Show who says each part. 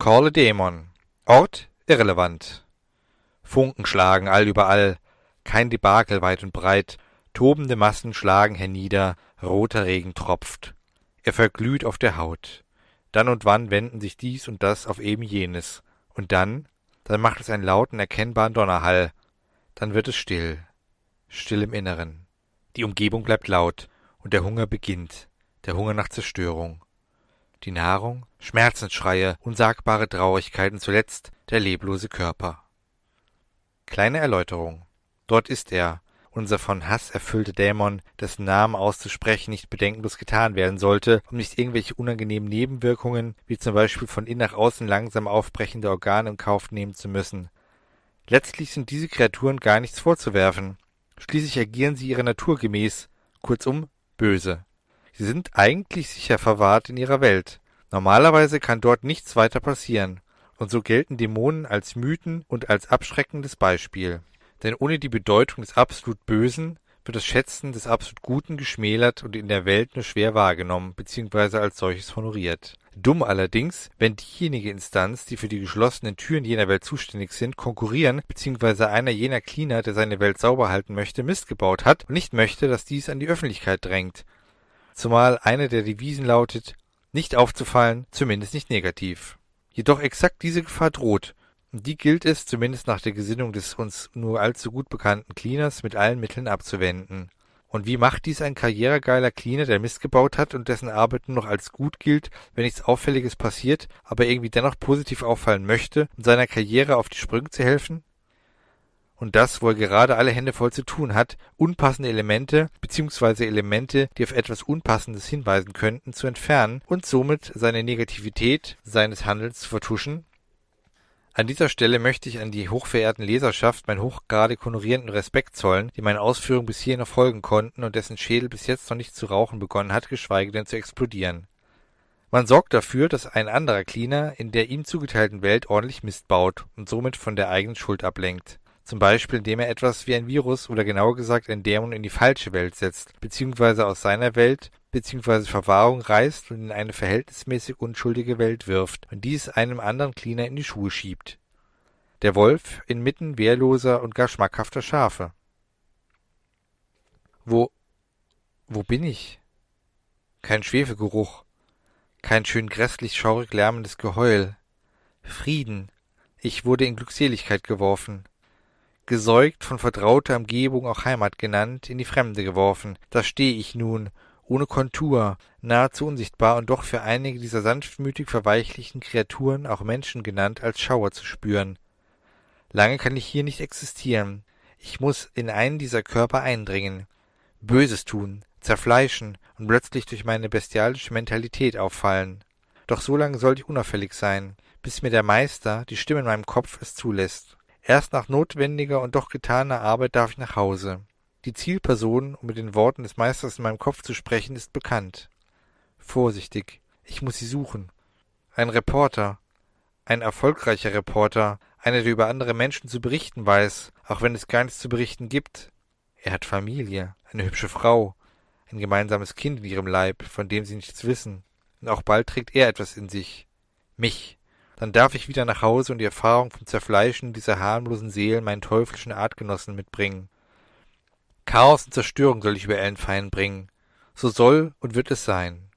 Speaker 1: Corle Dämon. Ort irrelevant. Funken schlagen allüberall, kein Debakel weit und breit, tobende Massen schlagen hernieder, roter Regen tropft. Er verglüht auf der Haut. Dann und wann wenden sich dies und das auf eben jenes. Und dann, dann macht es einen lauten, erkennbaren Donnerhall. Dann wird es still. Still im Inneren. Die Umgebung bleibt laut, und der Hunger beginnt. Der Hunger nach Zerstörung. Die Nahrung, Schmerzensschreie, unsagbare Traurigkeit und zuletzt der leblose Körper. Kleine Erläuterung. Dort ist er, unser von Hass erfüllte Dämon, dessen Namen auszusprechen nicht bedenkenlos getan werden sollte, um nicht irgendwelche unangenehmen Nebenwirkungen, wie zum Beispiel von innen nach außen langsam aufbrechende Organe in Kauf nehmen zu müssen. Letztlich sind diese Kreaturen gar nichts vorzuwerfen. Schließlich agieren sie ihrer Natur gemäß, kurzum böse. Sie sind eigentlich sicher verwahrt in ihrer Welt. Normalerweise kann dort nichts weiter passieren. Und so gelten Dämonen als Mythen und als abschreckendes Beispiel. Denn ohne die Bedeutung des absolut Bösen wird das Schätzen des absolut Guten geschmälert und in der Welt nur schwer wahrgenommen bzw. als solches honoriert. Dumm allerdings, wenn diejenige Instanz, die für die geschlossenen Türen jener Welt zuständig sind, konkurrieren bzw. einer jener Cleaner, der seine Welt sauber halten möchte, Mist gebaut hat und nicht möchte, dass dies an die Öffentlichkeit drängt. Zumal eine der Devisen lautet, nicht aufzufallen, zumindest nicht negativ. Jedoch exakt diese Gefahr droht, und die gilt es, zumindest nach der Gesinnung des uns nur allzu gut bekannten Cleaners, mit allen Mitteln abzuwenden. Und wie macht dies ein karrieregeiler Cleaner, der Mist gebaut hat und dessen Arbeit nur noch als gut gilt, wenn nichts Auffälliges passiert, aber irgendwie dennoch positiv auffallen möchte, um seiner Karriere auf die Sprünge zu helfen? Und das, wo er gerade alle Hände voll zu tun hat, unpassende Elemente bzw. Elemente, die auf etwas Unpassendes hinweisen könnten, zu entfernen und somit seine Negativität seines Handelns zu vertuschen an dieser Stelle möchte ich an die hochverehrten Leserschaft meinen hochgradig honorierenden Respekt zollen, die meinen Ausführungen bis hierhin noch folgen konnten und dessen Schädel bis jetzt noch nicht zu rauchen begonnen hat, geschweige denn zu explodieren. Man sorgt dafür, dass ein anderer Cleaner in der ihm zugeteilten Welt ordentlich Mist baut und somit von der eigenen Schuld ablenkt. Zum Beispiel, indem er etwas wie ein Virus oder genauer gesagt ein Dämon in die falsche Welt setzt, beziehungsweise aus seiner Welt bzw. Verwahrung reißt und in eine verhältnismäßig unschuldige Welt wirft und dies einem anderen Cleaner in die Schuhe schiebt. Der Wolf inmitten wehrloser und gar schmackhafter Schafe. Wo, wo bin ich? Kein Schwefelgeruch, kein schön grässlich schaurig lärmendes Geheul. Frieden. Ich wurde in Glückseligkeit geworfen. Gesäugt, von vertrauter Umgebung auch Heimat genannt, in die Fremde geworfen. Da steh ich nun ohne Kontur, nahezu unsichtbar und doch für einige dieser sanftmütig verweichlichten Kreaturen, auch Menschen genannt, als Schauer zu spüren. Lange kann ich hier nicht existieren. Ich muss in einen dieser Körper eindringen, Böses tun, zerfleischen und plötzlich durch meine bestialische Mentalität auffallen. Doch so lange sollte ich unauffällig sein, bis mir der Meister, die Stimme in meinem Kopf, es zulässt. Erst nach notwendiger und doch getaner Arbeit darf ich nach Hause. Die Zielperson, um mit den Worten des Meisters in meinem Kopf zu sprechen, ist bekannt. Vorsichtig, ich muss sie suchen. Ein Reporter, ein erfolgreicher Reporter, einer, der über andere Menschen zu berichten weiß, auch wenn es gar nichts zu berichten gibt. Er hat Familie, eine hübsche Frau, ein gemeinsames Kind in ihrem Leib, von dem sie nichts wissen. Und auch bald trägt er etwas in sich. Mich. Dann darf ich wieder nach Hause und die Erfahrung vom Zerfleischen dieser harmlosen Seelen meinen teuflischen Artgenossen mitbringen. Chaos und Zerstörung soll ich über Ellenfein bringen. So soll und wird es sein.